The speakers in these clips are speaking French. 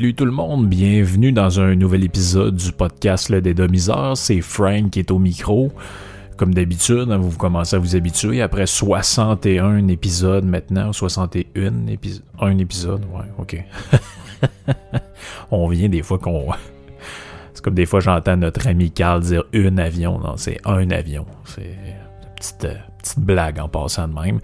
Salut tout le monde, bienvenue dans un nouvel épisode du podcast Le Dédomiseur. C'est Frank qui est au micro. Comme d'habitude, hein, vous commencez à vous habituer. Après 61 épisodes maintenant, 61 épisodes. Un épisode, ouais, ok. On vient des fois qu'on. C'est comme des fois j'entends notre ami Carl dire un avion. Non, c'est un avion. C'est une petite, euh, petite blague en passant de même.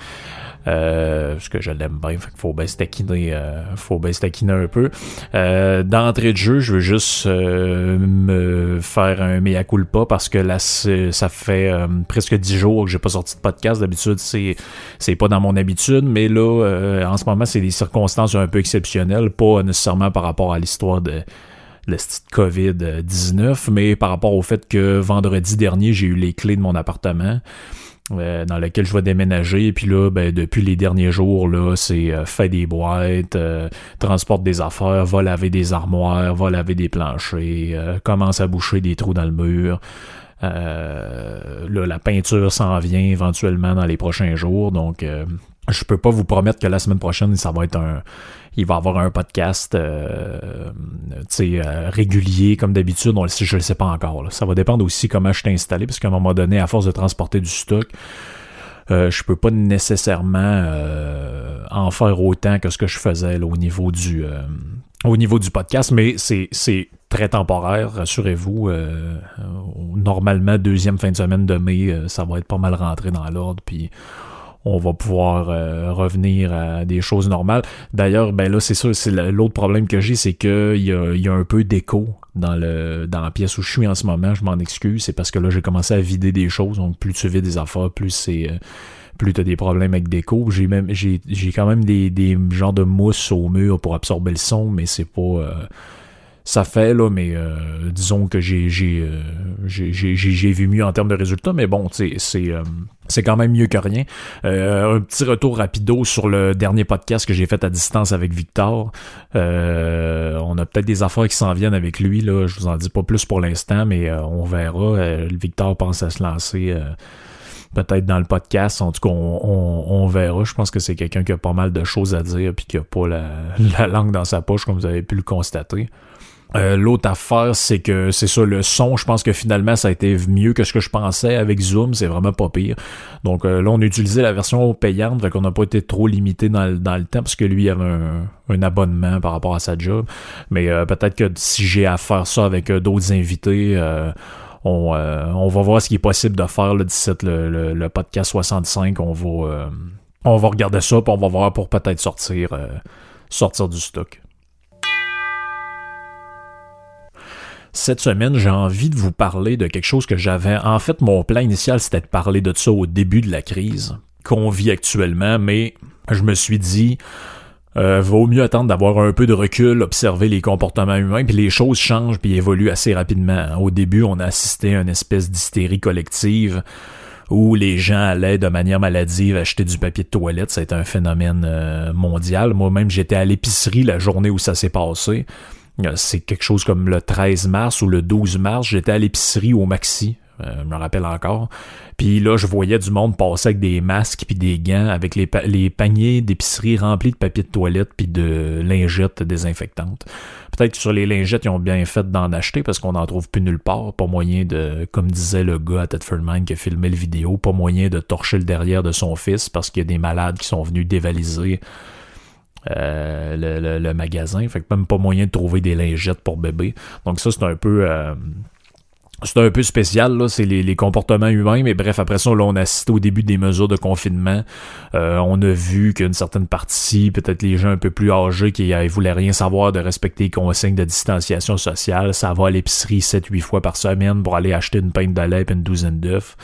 Euh, parce que je l'aime bien, fait qu'il faut bien se taquiner, euh, faut bien se un peu. Euh, D'entrée de jeu, je veux juste me faire un mea culpa parce que là, ça fait presque dix jours que j'ai pas sorti de podcast. D'habitude, c'est c'est pas dans mon habitude, mais là, en ce moment, c'est des circonstances un peu exceptionnelles, pas nécessairement par rapport à l'histoire de le COVID-19, mais par rapport au fait que vendredi dernier, j'ai eu les clés de mon appartement. Euh, dans lequel je vais déménager. Puis là, ben, depuis les derniers jours, là, c'est euh, fait des boîtes, euh, transporte des affaires, va laver des armoires, va laver des planchers, commence à boucher des trous dans le mur. là, la peinture s'en vient éventuellement dans les prochains jours. Donc, je peux pas vous promettre que la semaine prochaine, ça va être un. Il va avoir un podcast euh, euh, régulier comme d'habitude. Je ne le sais pas encore. Ça va dépendre aussi comment je t'ai installé, parce qu'à un moment donné, à force de transporter du stock, euh, je peux pas nécessairement euh, en faire autant que ce que je faisais au niveau du au niveau du podcast, mais c'est très temporaire, rassurez-vous. normalement, deuxième fin de semaine de mai, ça va être pas mal rentré dans l'ordre, puis on va pouvoir euh, revenir à des choses normales. D'ailleurs, ben là, c'est ça, c'est l'autre problème que j'ai, c'est qu'il y a, y a un peu d'écho dans le dans la pièce où je suis en ce moment. Je m'en excuse, c'est parce que là, j'ai commencé à vider des choses. Donc, plus tu vides des affaires, plus c'est euh, plus t'as des problèmes avec d'écho. J'ai même j'ai, j'ai quand même des, des genres de mousse au mur pour absorber le son, mais c'est pas euh, ça fait, là, mais euh, disons que j'ai j'ai, j'ai, j'ai, vu mieux en termes de résultats, mais bon, c'est c'est quand même mieux que rien. un petit retour rapido sur le dernier podcast que j'ai fait à distance avec Victor. on a peut-être des affaires qui s'en viennent avec lui, là. Je vous en dis pas plus pour l'instant, mais on verra. Victor pense à se lancer peut-être dans le podcast. En tout cas, on, on, verra. Je pense que c'est quelqu'un qui a pas mal de choses à dire puis qui a pas la, la langue dans sa poche, comme vous avez pu le constater. Euh, l'autre affaire, c'est que c'est ça, le son, je pense que finalement, ça a été mieux que ce que je pensais avec Zoom, c'est vraiment pas pire. Donc euh, là, on a utilisé la version payante, fait qu'on n'a pas été trop limité dans le, dans le temps, parce que lui avait un, un abonnement par rapport à sa job. Mais euh, peut-être que si j'ai à faire ça avec d'autres invités, on, on, va voir ce qui est possible de faire d'ici le, le, podcast 65. On va, on va regarder ça, puis on va voir pour peut-être sortir, sortir du stock. Cette semaine, j'ai envie de vous parler de quelque chose que j'avais. En fait, mon plan initial, c'était de parler de ça au début de la crise qu'on vit actuellement, mais je me suis dit, euh, vaut mieux attendre d'avoir un peu de recul, observer les comportements humains, puis les choses changent puis évoluent assez rapidement. Au début, on a assisté à une espèce d'hystérie collective où les gens allaient de manière maladive acheter du papier de toilette. Ça a été un phénomène euh, mondial. Moi-même, j'étais à l'épicerie la journée où ça s'est passé. Euh, c'est quelque chose comme le 13 mars ou le 12 mars, j'étais à l'épicerie au Maxi, euh, je me rappelle encore. Puis là, je voyais du monde passer avec des masques puis des gants, avec les, paniers d'épicerie remplis de papier de toilette puis de lingettes désinfectantes. Peut-être que sur les lingettes, ils ont bien fait d'en acheter parce qu'on n'en trouve plus nulle part. Pas moyen de, comme disait le gars à Tedford Mine qui a filmé le vidéo, pas moyen de torcher le derrière de son fils parce qu'il y a des malades qui sont venus dévaliser euh, le, magasin. Fait que même pas moyen de trouver des lingettes pour bébé. Donc ça, c'est un peu... Euh, c'est un peu spécial, là, c'est les, comportements humains, mais bref, après ça, là, on a assisté au début des mesures de confinement. Euh, on a vu qu'une certaine partie, peut-être les gens un peu plus âgés qui ne voulaient rien savoir de respecter les consignes de distanciation sociale, ça va à l'épicerie 7-8 fois par semaine pour aller acheter une pinte de lait et une douzaine d'œufs.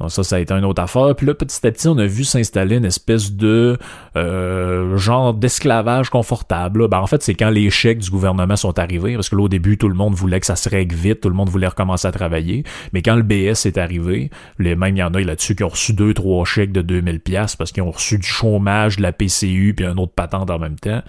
Donc ça, ça a été une autre affaire. Puis là, petit à petit, on a vu s'installer une espèce de euh, genre d'esclavage confortable. Ben, en fait, c'est quand les chèques du gouvernement sont arrivés, parce que là, au début, tout le monde voulait que ça se règle vite, tout le monde voulait recommencer à travailler. Mais quand le BS est arrivé, les mêmes, il y en a là-dessus qui ont reçu deux, trois chèques de 2000 pièces parce qu'ils ont reçu du chômage, de la PCU, puis un autre patente en même temps.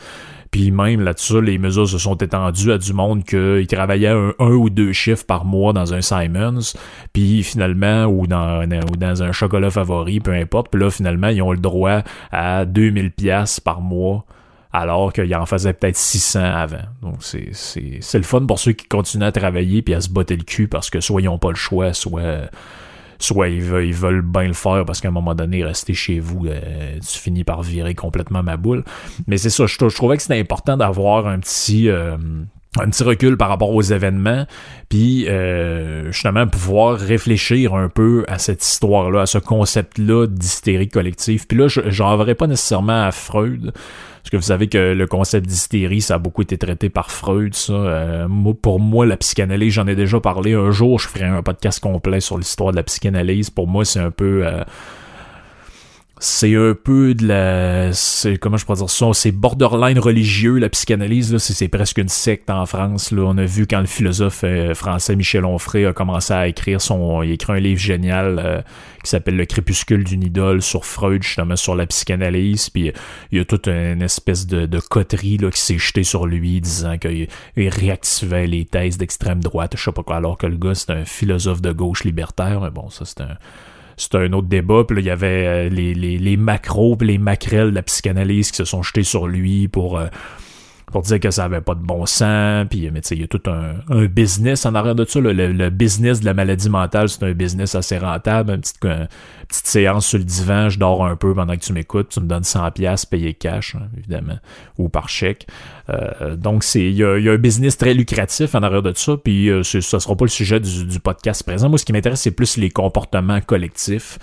Puis même là-dessus, les mesures se sont étendues à du monde qui travaillait un, ou deux chiffres par mois dans un Simons, puis finalement, ou dans, ou dans un chocolat favori, peu importe. Puis là, finalement, ils ont le droit à 2000 pièces par mois alors qu'il en faisait peut-être 600 avant. Donc c'est, c'est, c'est le fun pour ceux qui continuent à travailler puis à se botter le cul parce que soit ils n'ont pas le choix, soit soit ils veulent, bien le faire parce qu'à un moment donné, rester chez vous, euh, tu finis par virer complètement ma boule. Mais c'est ça, je, je trouvais que c'était important d'avoir un petit... Euh, un petit recul par rapport aux événements, puis euh, justement pouvoir réfléchir un peu à cette histoire-là, à ce concept-là d'hystérie collective. Puis là, j'en verrais pas nécessairement à Freud, parce que vous savez que le concept d'hystérie, ça a beaucoup été traité par Freud, ça. Euh, pour moi, la psychanalyse, j'en ai déjà parlé. Un jour, je ferai un podcast complet sur l'histoire de la psychanalyse. Pour moi, c'est un peu... Euh, c'est un peu de la c'est comment je pourrais dire ça c'est borderline religieux la psychanalyse là. C'est presque une secte en France là. On a vu quand le philosophe euh, français Michel Onfray a commencé à écrire son il a écrit un livre génial euh, qui s'appelle le crépuscule d'une idole sur Freud justement sur la psychanalyse. Puis il y a toute une espèce de, de coterie là qui s'est jetée sur lui disant qu'il réactivait les thèses d'extrême droite je sais pas quoi. Alors que le gars c'est un philosophe de gauche libertaire mais bon ça c'est un c'est un autre débat. Puis là, il y avait euh, les, les, les macros puis les maquerelles de la psychanalyse qui se sont jetés sur lui pour... Pour dire que ça avait pas de bon sens, puis mais tu sais, il y a tout un, un, business en arrière de ça. Le, business de la maladie mentale, c'est un business assez rentable. Une petite, petite séance sur le divan, je dors un peu pendant que tu m'écoutes, tu me donnes 100 pièces payé cash, hein, évidemment, ou par chèque. Euh, donc il y a, y a, un business très lucratif en arrière de ça, puis euh, ce sera pas le sujet du, du podcast présent. Moi, ce qui m'intéresse, c'est plus les comportements collectifs.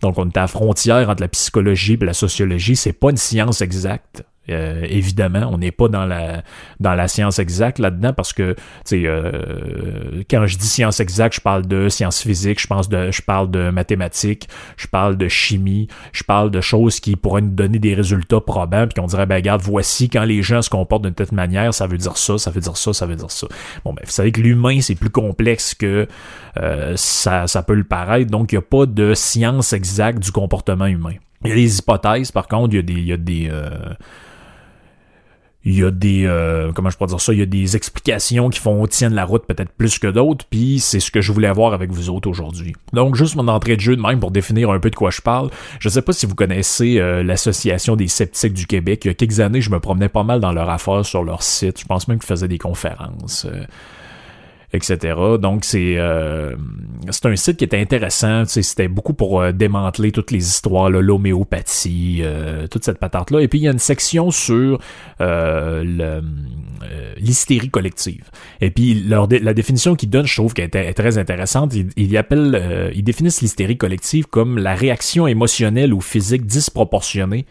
Donc, on est à la frontière entre la psychologie et la sociologie. C'est pas une science exacte. Euh, évidemment, on n'est pas dans la dans la science exacte là-dedans parce que euh, quand je dis science exacte, je parle de sciences physiques, je pense de je parle de mathématiques, je parle de chimie, je parle de choses qui pourraient nous donner des résultats probants puis qu'on dirait ben regarde, voici quand les gens se comportent d'une telle manière, ça veut dire ça, ça veut dire ça, ça veut dire ça. Bon ben vous savez que l'humain c'est plus complexe que euh, ça ça peut le paraître, donc il n'y a pas de science exacte du comportement humain. Il y a des hypothèses, par contre, il y a des, il y a des, il y a des euh, comment je pourrais dire ça il y a des explications qui font tiennent la route peut-être plus que d'autres puis c'est ce que je voulais voir avec vous autres aujourd'hui. Donc juste mon entrée de jeu de même pour définir un peu de quoi je parle. Je sais pas si vous connaissez euh, l'association des sceptiques du Québec. Il y a quelques années je me promenais pas mal dans leur affaire sur leur site. Je pense même qu'ils faisaient des conférences euh, etc. Donc c'est euh, c'est un site qui était intéressant. C'était beaucoup pour euh, démanteler toutes les histoires, l'homéopathie, euh, toute cette patente-là. Et puis il y a une section sur l'hystérie collective. Et puis la définition qu'ils donnent, je trouve qu'elle est, très intéressante. Ils, ils appellent, ils définissent l'hystérie collective comme la réaction émotionnelle ou physique disproportionnée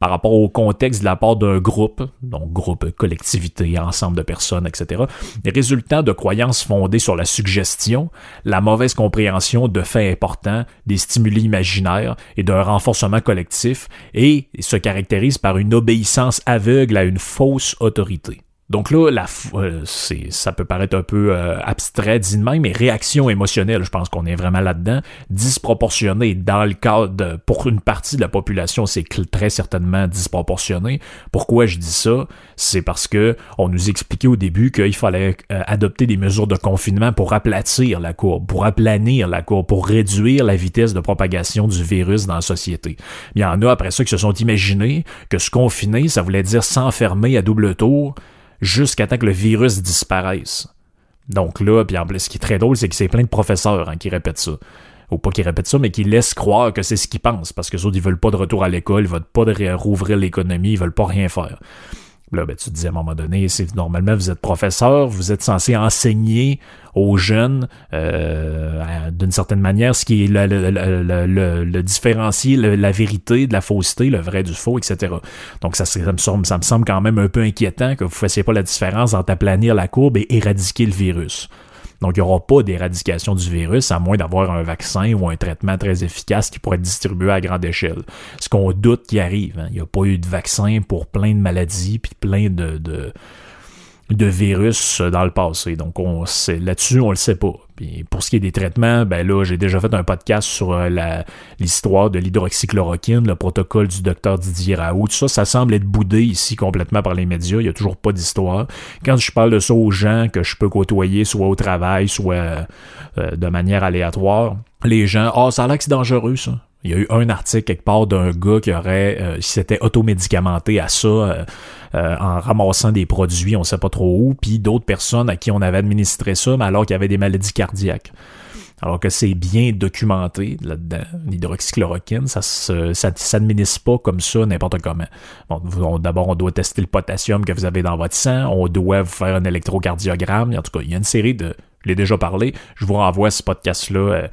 par rapport au contexte de la part d'un groupe, donc groupe, collectivité, ensemble de personnes, etc., résultant de croyances fondées sur la suggestion, la mauvaise compréhension de faits importants, des stimuli imaginaires et d'un renforcement collectif, et se caractérise par une obéissance aveugle à une fausse autorité. Donc là, la, euh, ça peut paraître un peu euh, abstrait dit de même, mais réaction émotionnelle, je pense qu'on est vraiment là-dedans, disproportionnée dans le cadre pour une partie de la population, c'est très certainement disproportionné. Pourquoi je dis ça? C'est parce que on nous expliquait au début qu'il fallait euh, adopter des mesures de confinement pour aplatir la courbe, pour aplanir la courbe, pour réduire la vitesse de propagation du virus dans la société. Il y en a après ça qui se sont imaginés que se confiner, ça voulait dire s'enfermer à double tour jusqu'à temps que le virus disparaisse. Donc là, puis en plus, ce qui est très drôle, c'est que c'est plein de professeurs hein, qui répètent ça. Ou pas qui répètent ça, mais qui laissent croire que c'est ce qu'ils pensent. Parce que les autres, ils veulent pas de retour à l'école, ils veulent pas de rouvrir l'économie, ils veulent pas rien faire. Là, ben, tu te dis à un moment donné, c'est normalement vous êtes professeur, vous êtes censé enseigner aux jeunes euh, d'une certaine manière ce qui est le, le, le, différencier la vérité de la fausseté, le vrai du faux, etc. Donc ça, ça, me ça me semble quand même un peu inquiétant que vous ne fassiez pas la différence entre aplanir la courbe et éradiquer le virus. Donc, il n'y aura pas d'éradication du virus, à moins d'avoir un vaccin ou un traitement très efficace qui pourrait être distribué à grande échelle. Ce qu'on doute qui arrive. Hein. Il n'y a pas eu de vaccin pour plein de maladies, puis plein de, de de virus dans le passé. Donc on là-dessus, on le sait pas. Puis pour ce qui est des traitements, ben là, j'ai déjà fait un podcast sur euh, l'histoire de l'hydroxychloroquine, le protocole du docteur Didier Raoult. Tout ça, ça semble être boudé ici complètement par les médias. Il y a toujours pas d'histoire. Quand je parle de ça aux gens que je peux côtoyer, soit au travail, soit euh, de manière aléatoire, les gens, ah, oh, ça a l'air que c'est dangereux, ça. Il y a eu un article quelque part d'un gars qui aurait euh, s'était automédicamenté à ça euh, euh, en ramassant des produits, on sait pas trop où, puis d'autres personnes à qui on avait administré ça, mais alors qu'il y avait des maladies cardiaques. Alors que c'est bien documenté là-dedans, l'hydroxychloroquine, ça ne s'administre pas comme ça n'importe comment. Bon, D'abord, on doit tester le potassium que vous avez dans votre sang, on doit vous faire un électrocardiogramme. En tout cas, il y a une série de... Je l'ai déjà parlé, je vous renvoie à ce podcast-là.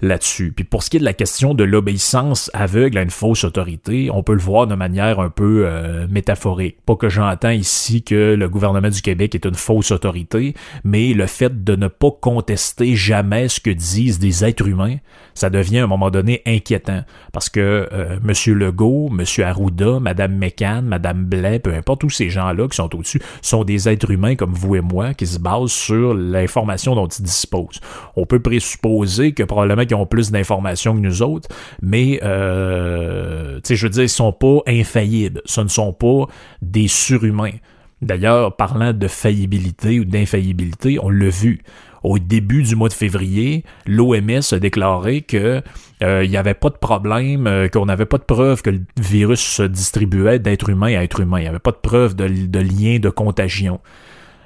Là-dessus. Puis pour ce qui est de la question de l'obéissance aveugle à une fausse autorité, on peut le voir de manière un peu euh, métaphorique. Pas que j'entends ici que le gouvernement du Québec est une fausse autorité, mais le fait de ne pas contester jamais ce que disent des êtres humains, ça devient à un moment donné inquiétant. Parce que euh, M. Legault, M. Arruda, Mme McCann, Mme Blais, peu importe, tous ces gens-là qui sont au-dessus, sont des êtres humains comme vous et moi qui se basent sur l'information dont ils disposent. On peut présupposer que probablement qu'ils ont plus d'informations que nous autres, mais euh, je veux dire, ils sont pas infaillibles. Ce ne sont pas des surhumains. D'ailleurs, parlant de faillibilité ou d'infaillibilité, on l'a vu. Au début du mois de février, l'OMS a déclaré que euh, il n'y avait pas de problème, euh, qu'on n'avait pas de preuve que le virus se distribuait d'être humain à être humain. Il n'y avait pas de preuve de lien de contagion.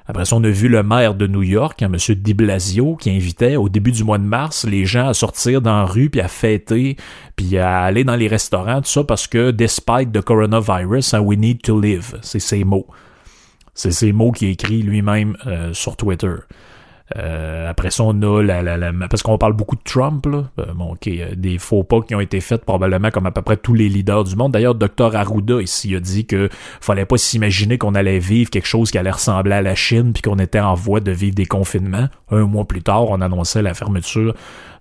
Après ça, on a vu le maire de New York, hein, M. Di Blasio, qui invitait au début du mois de mars les gens à sortir dans la rue, puis à fêter, puis à aller dans les restaurants, tout ça, parce que despite the coronavirus, hein, we need to live. C'est ces mots. C'est ces mots qu'il écrit lui-même euh, sur Twitter. Euh, après ça, on a la, la, la parce qu'on parle beaucoup de Trump, là. Euh, bon, ok, euh, des faux pas qui ont été faits probablement comme à peu près tous les leaders du monde. D'ailleurs, Dr Arruda ici a dit que fallait pas s'imaginer qu'on allait vivre quelque chose qui allait ressembler à la Chine puis qu'on était en voie de vivre des confinements. Un mois plus tard, on annonçait la fermeture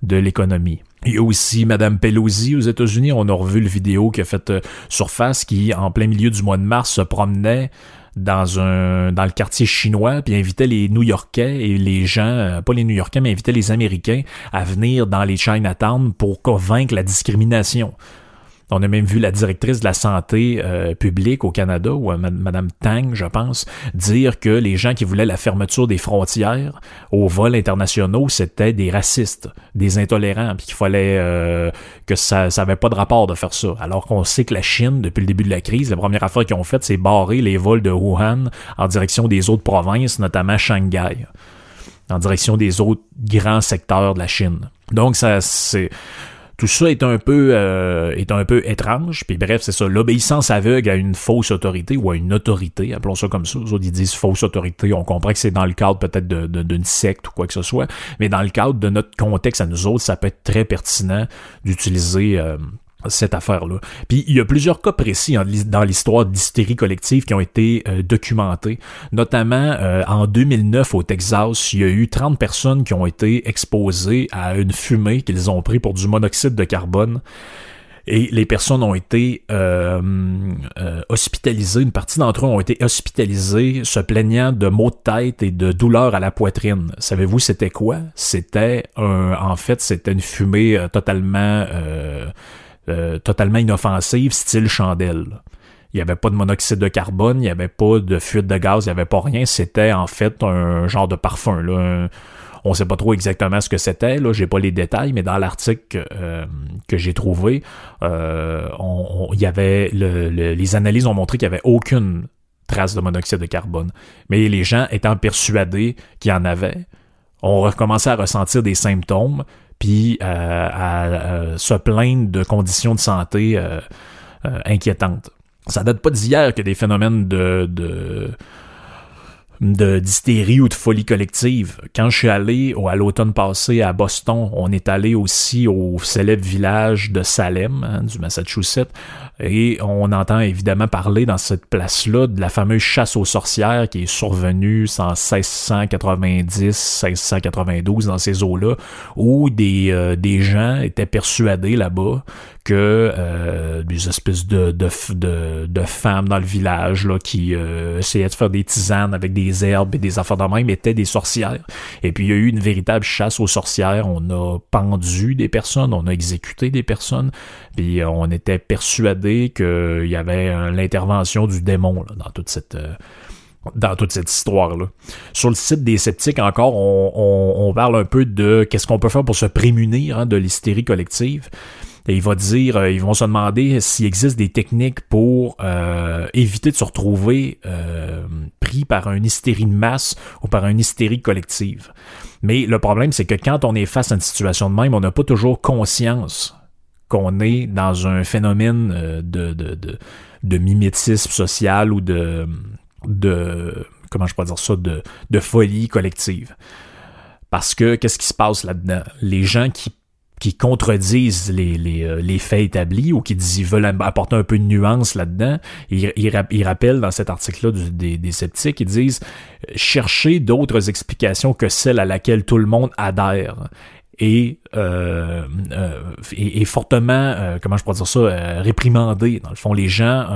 de l'économie. Il y a aussi Madame Pelosi aux États-Unis. On a revu le vidéo qui a fait surface qui, en plein milieu du mois de mars, se promenait dans un dans le quartier chinois puis invitait les New-Yorkais et les gens euh, pas les New-Yorkais mais invitait les Américains à venir dans les Chinatown pour convaincre la discrimination. On a même vu la directrice de la santé euh, publique au Canada, ou euh, Madame Tang, je pense, dire que les gens qui voulaient la fermeture des frontières aux vols internationaux, c'était des racistes, des intolérants, puis qu'il fallait euh, que ça n'avait pas de rapport de faire ça. Alors qu'on sait que la Chine, depuis le début de la crise, la première affaire qu'ils ont faite, c'est barrer les vols de Wuhan en direction des autres provinces, notamment Shanghai en direction des autres grands secteurs de la Chine. Donc ça c'est tout ça est un peu euh, est un peu étrange. Puis bref, c'est ça, l'obéissance aveugle à une fausse autorité ou à une autorité, appelons ça comme ça. Les autres, ils disent fausse autorité. On comprend que c'est dans le cadre peut-être d'une secte ou quoi que ce soit. Mais dans le cadre de notre contexte à nous autres, ça peut être très pertinent d'utiliser euh, cette affaire-là. Puis il y a plusieurs cas précis dans l'histoire d'hystérie collective qui ont été euh, documentés. Notamment euh, en 2009 au Texas, il y a eu 30 personnes qui ont été exposées à une fumée qu'ils ont pris pour du monoxyde de carbone. Et les personnes ont été euh, hospitalisées, une partie d'entre eux ont été hospitalisés se plaignant de maux de tête et de douleurs à la poitrine. Savez-vous c'était quoi? C'était un, en fait, c'était une fumée totalement euh, totalement inoffensive, style chandelle. Il n'y avait pas de monoxyde de carbone, il n'y avait pas de fuite de gaz, il n'y avait pas rien. C'était en fait un genre de parfum. Là, on sait pas trop exactement ce que c'était. Là, j'ai pas les détails, mais dans l'article euh, que j'ai trouvé, euh, y avait les analyses ont montré qu'il n'y avait aucune trace de monoxyde de carbone. Mais les gens étant persuadés qu'il y en avait, ont recommencé à ressentir des symptômes, puis euh, à, se plaindre de conditions de santé euh, euh, inquiétantes. Ça date pas d'hier que des phénomènes de, de d'hystérie ou de folie collective. Quand je suis allé à l'automne passé à Boston, on est allé aussi au célèbre village de Salem, hein, du Massachusetts, et on entend évidemment parler dans cette place-là de la fameuse chasse aux sorcières qui est survenue en 1690, 1692 dans ces eaux-là, où des, euh, des gens étaient persuadés là-bas que euh, des espèces de, de, de, femmes dans le village là, qui euh, essayaient de faire des tisanes avec des herbes et des affaires de même étaient des sorcières. Et puis il y a eu une véritable chasse aux sorcières. On a pendu des personnes, on a exécuté des personnes, puis on était qu'il y avait l'intervention du démon dans toute cette dans toute cette histoire-là. Sur le site des sceptiques, encore, on, on, parle un peu de qu'est-ce qu'on peut faire pour se prémunir hein, de l'hystérie collective. Et il va dire, euh, ils vont se demander s'il existe des techniques pour euh, éviter de se retrouver euh, pris par une hystérie de masse ou par une hystérie collective. Mais le problème, c'est que quand on est face à une situation de même, on n'a pas toujours conscience qu'on est dans un phénomène de, de, de, de mimétisme social ou de, de comment je pourrais dire ça, de, de folie collective. Parce que qu'est-ce qui se passe là-dedans? Les gens qui qui contredisent les, les, euh, les, faits établis ou qui disent, veulent apporter un peu de nuance là-dedans. Ils, ils, rappellent dans cet article-là des, des, sceptiques, ils disent chercher d'autres explications que celles à laquelle tout le monde adhère. Et, euh, euh, et, fortement, euh, comment je pourrais dire ça, euh, réprimandé. Dans le fond, les gens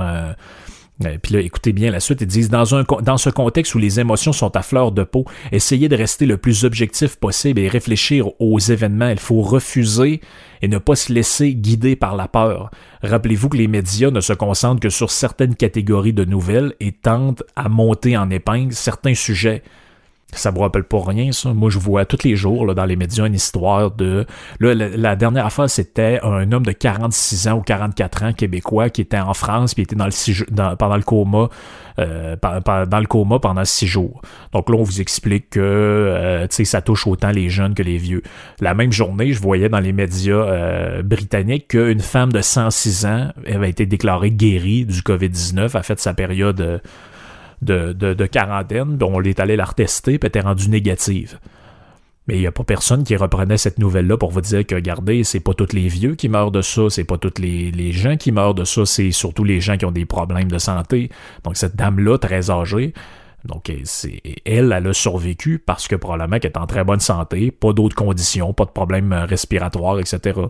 euh, puis là, écoutez bien la suite, ils disent dans, un, dans ce contexte où les émotions sont à fleur de peau, essayez de rester le plus objectif possible et réfléchir aux événements. Il faut refuser et ne pas se laisser guider par la peur. Rappelez-vous que les médias ne se concentrent que sur certaines catégories de nouvelles et tentent à monter en épingle certains sujets. Ça vous rappelle pas rien, ça. Moi, je vois tous les jours là, dans les médias une histoire de. Là, la, dernière fois, c'était un homme de 46 ans ou 44 ans québécois qui était en France puis était dans le pendant le coma. Euh, dans le coma pendant six jours. Donc là, on vous explique que euh, ça touche autant les jeunes que les vieux. La même journée, je voyais dans les médias euh, britanniques qu'une femme de 106 ans avait été déclarée guérie du COVID-19, a fait sa période de, quarantaine, on est allé la retester, puis elle était rendue négative. Mais il n'y a pas personne qui reprenait cette nouvelle-là pour vous dire que, regardez, c'est pas tous les vieux qui meurent de ça, c'est pas tous les, gens qui meurent de ça, c'est surtout les gens qui ont des problèmes de santé. Donc, cette dame-là, très âgée, donc, c'est, elle, elle a survécu parce que probablement qu'elle est en très bonne santé, pas d'autres conditions, pas de problèmes respiratoires, etc.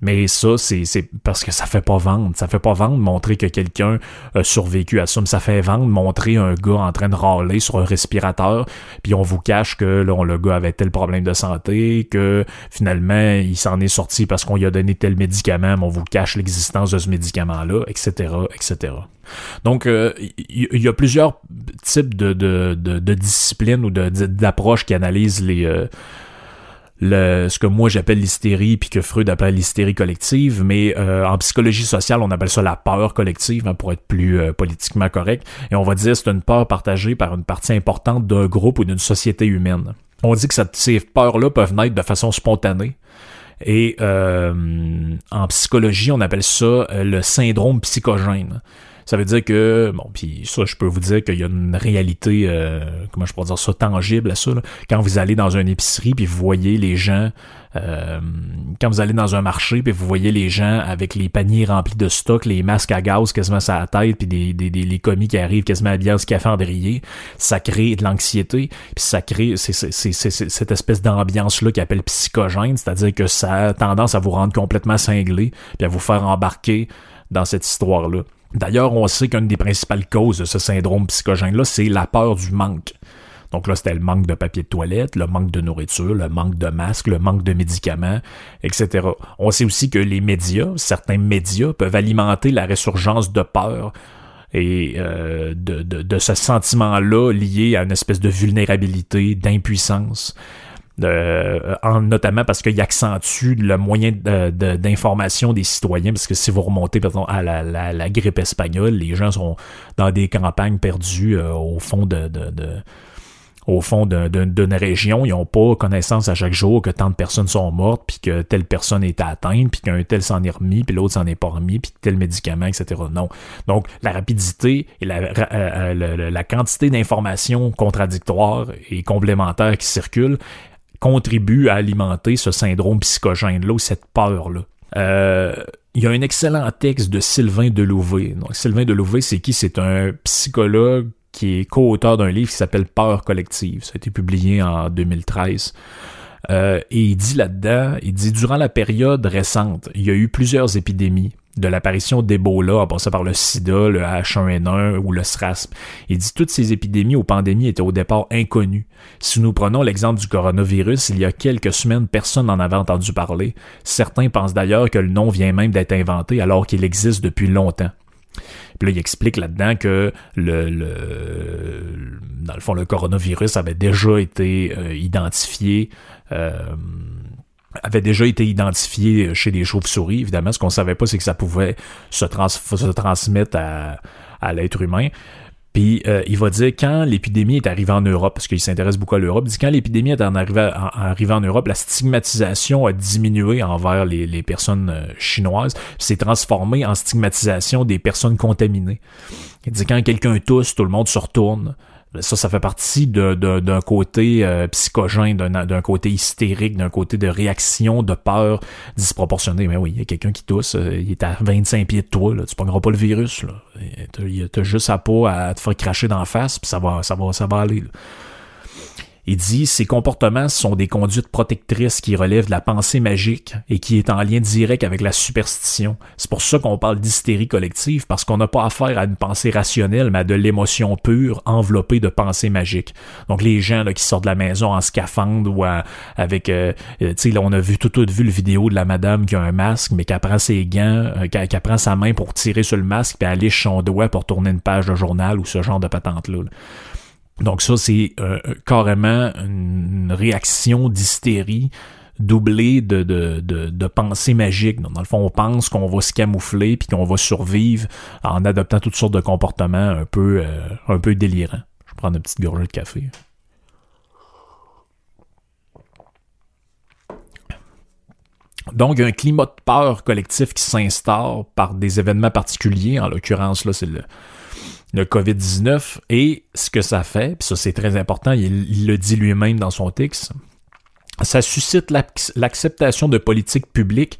Mais ça, c'est parce que ça fait pas vendre. Ça fait pas vendre montrer que quelqu'un a survécu à ça. Mais ça fait vendre montrer un gars en train de râler sur un respirateur, puis on vous cache que là, le gars avait tel problème de santé, que finalement, il s'en est sorti parce qu'on lui a donné tel médicament, mais on vous cache l'existence de ce médicament-là, etc., etc. Donc, il euh, y, a plusieurs types de, de, de, disciplines ou d'approches qui analysent les... Euh, ce que moi j'appelle l'hystérie, puis que Freud appelle l'hystérie collective, mais euh, en psychologie sociale, on appelle ça la peur collective, hein, pour être plus euh, politiquement correct. Et on va dire c'est une peur partagée par une partie importante d'un groupe ou d'une société humaine. On dit que ces peurs-là peuvent naître de façon spontanée. Et euh, en psychologie, on appelle ça le syndrome psychogène. Ça veut dire que, bon, puis ça, je peux vous dire qu'il y a une réalité, euh, comment je pourrais dire ça, tangible à ça. Quand vous allez dans une épicerie, puis vous voyez les gens, euh, quand vous allez dans un marché, puis vous voyez les gens avec les paniers remplis de stock, les masques à gaz quasiment sur la tête, puis des, des, des les commis qui arrivent quasiment à bien ce café en ça crée de l'anxiété, puis ça crée cette espèce d'ambiance-là qui appelle psychogène, c'est-à-dire que ça a tendance à vous rendre complètement cinglé, puis à vous faire embarquer dans cette histoire-là. D'ailleurs, on sait qu'une des principales causes de ce syndrome psychogène-là, c'est la peur du manque. Donc là, c'était le manque de papier de toilette, le manque de nourriture, le manque de masques, le manque de médicaments, etc. On sait aussi que les médias, certains médias, peuvent alimenter la résurgence de peur et euh, de, de, ce sentiment-là lié à une espèce de vulnérabilité, d'impuissance. Euh, en, notamment parce qu'il accentue le moyen d'information des citoyens, parce que si vous remontez pardon, à la, la, grippe espagnole, les gens sont dans des campagnes perdues euh, au fond de, de, de au fond d'une région, ils n'ont pas connaissance à chaque jour que tant de personnes sont mortes, puis que telle personne est atteinte, puis qu'un tel s'en est remis, puis l'autre s'en est pas remis, puis tel médicament, etc. Non. Donc, la rapidité et la, euh, la quantité d'informations contradictoires et complémentaires qui circulent contribue à alimenter ce syndrome psychogène-là ou cette peur-là. Euh, il y a un excellent texte de Sylvain Delouvé. Donc, Sylvain Delouvé, c'est qui? C'est un psychologue qui est co-auteur d'un livre qui s'appelle Peur collective. Ça a été publié en 2013. Euh, et il dit là-dedans, il dit durant la période récente, il y a eu plusieurs épidémies de l'apparition d'Ebola, en passant par le sida, le H1N1 ou le SRASP. Il dit toutes ces épidémies ou pandémies étaient au départ inconnues. Si nous prenons l'exemple du coronavirus, il y a quelques semaines, personne n'en avait entendu parler. Certains pensent d'ailleurs que le nom vient même d'être inventé alors qu'il existe depuis longtemps. Puis là, il explique là-dedans que le, le, dans le fond, le coronavirus avait déjà été euh, identifié euh, avait déjà été identifié chez les chauves-souris. Évidemment, ce qu'on savait pas, c'est que ça pouvait se, transmettre à, l'être humain. Puis euh, il va dire quand l'épidémie est arrivée en Europe, parce qu'il s'intéresse beaucoup à l'Europe, il dit quand l'épidémie est en arrivée, en, en Europe, la stigmatisation a diminué envers les, les personnes euh, chinoises, s'est transformée en stigmatisation des personnes contaminées. Il dit quand quelqu'un tousse, tout le monde se retourne. Ça, ça fait partie d'un côté euh, psychogène, d'un côté hystérique, d'un côté de réaction, de peur disproportionnée. Mais oui, il y a quelqu'un qui tousse, euh, il est à 25 pieds de toi, là, tu pogneras pas le virus. Là. T'as juste à pas à te faire cracher d'en face, puis ça va, ça va, ça va aller. Il dit ces comportements sont des conduites protectrices qui relèvent de la pensée magique et qui est en lien direct avec la superstition. C'est pour ça qu'on parle d'hystérie collective parce qu'on n'a pas affaire à une pensée rationnelle mais à de l'émotion pure enveloppée de pensée magique. Donc les gens là, qui sortent de la maison en scaphandre ou avec euh, euh, tu sais là on a vu tout, tout vu le vidéo de la madame qui a un masque mais qui prend ses gants, euh, qui, sa main pour tirer sur le masque puis elle liche son doigt pour tourner une page de journal ou ce genre de patente là. Donc ça, c'est euh, carrément une réaction d'hystérie doublée de, de, de, pensée magique. dans le fond, on pense qu'on va se camoufler puis qu'on va survivre en adoptant toutes sortes de comportements un peu, euh, un délirants. Je vais prendre une petite gorgée de café. Donc, un climat de peur collectif qui s'instaure par des événements particuliers. En l'occurrence, là, c'est le, le COVID-19 et ce que ça fait, puis ça c'est très important, il, le dit lui-même dans son texte, ça suscite l'acceptation de politiques publiques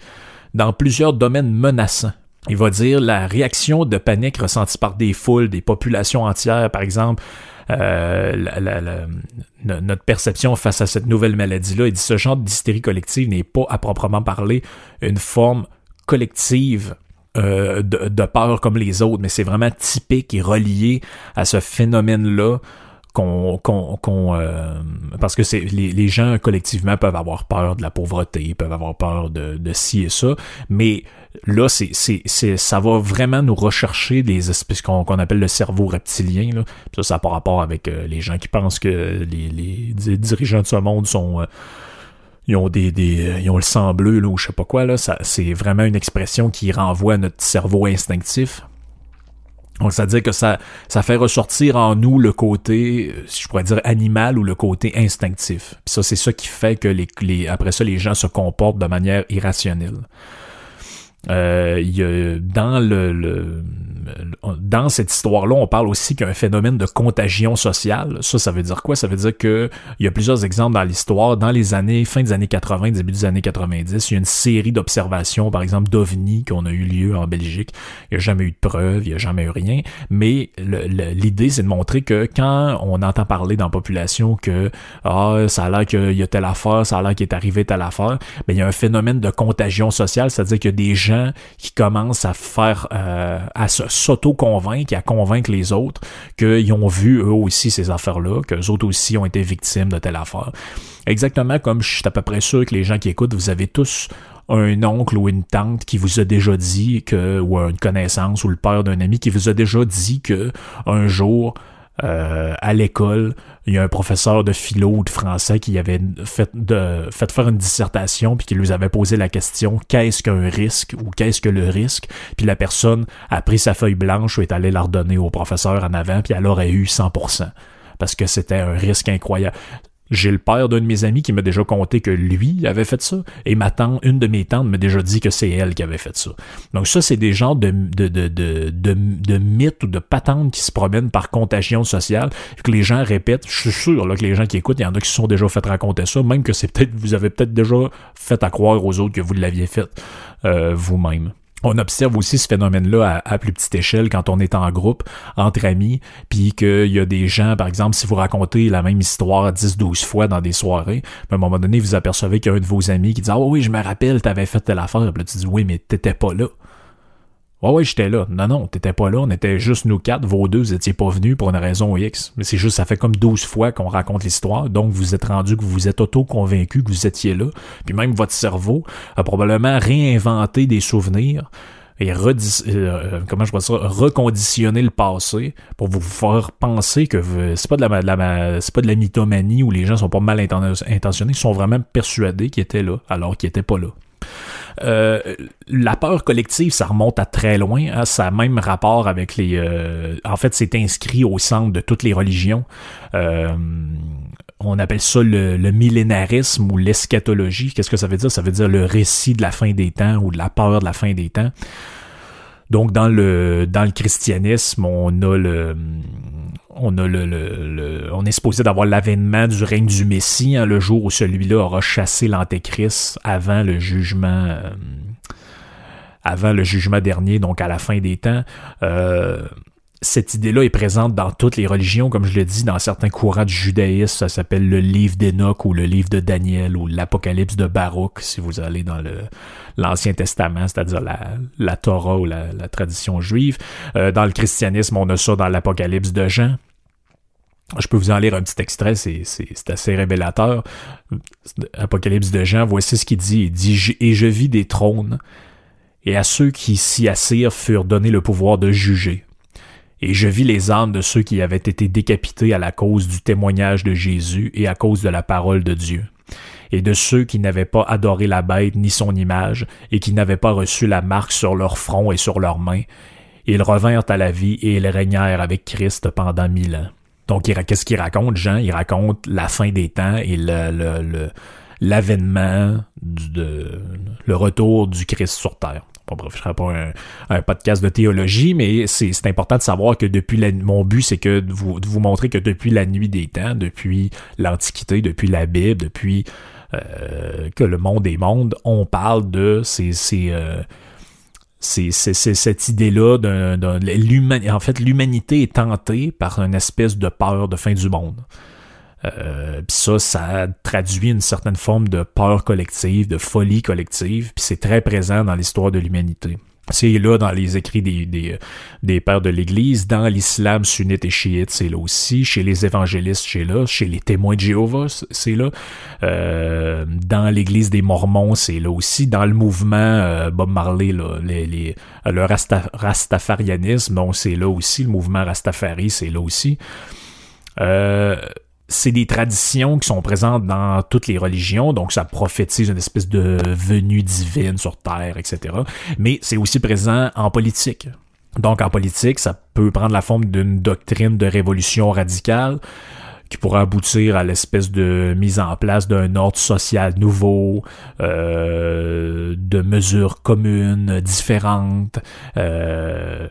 dans plusieurs domaines menaçants. Il va dire la réaction de panique ressentie par des foules, des populations entières, par exemple, euh, notre perception face à cette nouvelle maladie-là. Il dit ce genre d'hystérie collective n'est pas à proprement parler une forme collective euh, de, peur comme les autres, mais c'est vraiment typique et relié à ce phénomène-là qu'on qu'on euh, parce que c'est les, les, gens collectivement peuvent avoir peur de la pauvreté, peuvent avoir peur de, de ci et ça, mais là c'est c'est ça va vraiment nous rechercher des espèces qu'on appelle le cerveau reptilien là. ça ça n'a pas rapport avec euh, les gens qui pensent que les, les dirigeants de ce monde sont ils ont des, des euh, ils ont le sang bleu là ou je sais pas quoi là. Ça c'est vraiment une expression qui renvoie à notre cerveau instinctif. Donc ça veut dire que ça ça fait ressortir en nous le côté euh, si je pourrais dire animal ou le côté instinctif. Puis ça c'est ça qui fait que les, les après ça les gens se comportent de manière irrationnelle euh, y a, dans le, dans cette histoire-là, on parle aussi qu'il y a un phénomène de contagion sociale. Ça, ça veut dire quoi? Ça veut dire que il y a plusieurs exemples dans l'histoire. Dans les années, fin des années 80, début des années 90, il y a une série d'observations, par exemple, d'OVNI qu'on a eu lieu en Belgique. Il n'y a jamais eu de preuves, il n'y a jamais eu rien. Mais l'idée, c'est de montrer que quand on entend parler dans la population que ah, ça a l'air qu'il y a telle affaire, ça a l'air qu'il est arrivé telle affaire, mais il y a un phénomène de contagion sociale, c'est-à-dire qu'il y a des gens qui commencent à faire, euh, à s'auto-convaincre et à convaincre les autres qu'ils ont vu eux aussi ces affaires-là, qu'eux autres aussi ont été victimes de telle affaire. Exactement comme je suis à peu près sûr que les gens qui écoutent, vous avez tous un oncle ou une tante qui vous a déjà dit que, ou une connaissance ou le père d'un ami qui vous a déjà dit que un jour euh, à l'école, il y a un professeur de philo ou de français qui avait fait, de, fait faire une dissertation puis qui lui avait posé la question qu'est-ce qu'un risque ou qu'est-ce que le risque? Puis la personne a pris sa feuille blanche ou est allée la redonner au professeur en avant puis elle aurait eu 100% parce que c'était un risque incroyable. J'ai le père d'un de mes amis qui m'a déjà conté que lui avait fait ça, et ma tante, une de mes tantes m'a déjà dit que c'est elle qui avait fait ça. Donc ça, c'est des genres de, de, mythes ou de patentes qui se promènent par contagion sociale, que les gens répètent. Je suis sûr que les gens qui écoutent, il y en a qui se sont déjà fait raconter ça, même que c'est peut-être vous avez peut-être déjà fait à croire aux autres que vous l'aviez fait euh, vous-même. On observe aussi ce phénomène-là à, plus petite échelle quand on est en groupe, entre amis, puis qu'il y a des gens, par exemple, si vous racontez la même histoire 10-12 fois dans des soirées, à un moment donné, vous apercevez qu'il y a un de vos amis qui dit « Ah oui, je me rappelle, t'avais fait telle affaire. » Puis là, tu dis « Oui, mais t'étais pas là. » Ouais, ouais, j'étais là. Non, non, t'étais pas là. On était juste nous quatre. Vos deux, vous étiez pas venus pour une raison X. Mais c'est juste, ça fait comme 12 fois qu'on raconte l'histoire. Donc, vous êtes rendu que vous êtes auto-convaincu que vous étiez là. Puis même votre cerveau a probablement réinventé des souvenirs et euh, comment je reconditionner le passé pour vous faire penser que c'est pas de la, c'est pas de la mythomanie où les gens sont pas mal intentionnés, ils sont vraiment persuadés qu'ils étaient là alors qu'ils étaient pas là. Euh, la peur collective, ça remonte à très loin. Hein, ça a même rapport avec les. Euh, en fait, c'est inscrit au centre de toutes les religions. Euh, on appelle ça le, millénarisme ou l'eschatologie. Qu'est-ce que ça veut dire? Ça veut dire le récit de la fin des temps ou de la peur de la fin des temps. Donc, dans le, dans le christianisme, on a le, on a le, on est supposé d'avoir l'avènement du règne du Messie, hein, le jour où celui-là aura chassé l'antéchrist avant le jugement, euh, avant le jugement dernier, donc à la fin des temps. Euh, cette idée-là est présente dans toutes les religions, comme je le dis, dans certains courants du judaïsme, ça s'appelle le livre d'Enoch ou le livre de Daniel ou l'Apocalypse de Baruch, si vous allez dans l'Ancien Testament, c'est-à-dire la, Torah ou la, tradition juive. Euh, dans le christianisme, on a ça dans l'Apocalypse de Jean. Je peux vous en lire un petit extrait, c'est, assez révélateur. Apocalypse de Jean, voici ce qu'il dit. Il dit Et je vis des trônes, et à ceux qui s'y assirent furent donnés le pouvoir de juger et je vis les âmes de ceux qui avaient été décapités à la cause du témoignage de Jésus et à cause de la parole de Dieu, et de ceux qui n'avaient pas adoré la bête ni son image, et qui n'avaient pas reçu la marque sur leur front et sur leurs mains. Ils revinrent à la vie et ils régnèrent avec Christ pendant mille ans. Donc, qu'est-ce qu'il raconte, Jean? Il raconte la fin des temps et l'avènement, le, le retour du Christ sur terre. Bon, bref, je ferai pas un, podcast de théologie, mais c'est important de savoir que depuis la, mon but, c'est que de vous, vous montrer que depuis la nuit des temps, depuis l'Antiquité, depuis la Bible, depuis euh, que le monde des mondes, on parle de ces, euh, cette idée-là d'un en fait l'humanité est tentée par une espèce de peur de fin du monde. Euh, ça, ça traduit une certaine forme de peur collective, de folie collective, puis c'est très présent dans l'histoire de l'humanité. C'est là dans les écrits des, des, des pères de l'Église, dans l'islam sunnite et chiite, c'est là aussi, chez les évangélistes, c'est là, chez les témoins de Jéhovah, c'est là, euh, dans l'Église des Mormons, c'est là aussi, dans le mouvement euh, Bob Marley, là, les, le rastafarianisme, bon, c'est là aussi, le mouvement Rastafari, c'est là aussi. C'est des traditions qui sont présentes dans toutes les religions, donc ça prophétise une espèce de venue divine sur Terre, etc. Mais c'est aussi présent en politique. Donc en politique, ça peut prendre la forme d'une doctrine de révolution radicale qui pourrait aboutir à l'espèce de mise en place d'un ordre social nouveau, euh, de mesures communes différentes. Euh,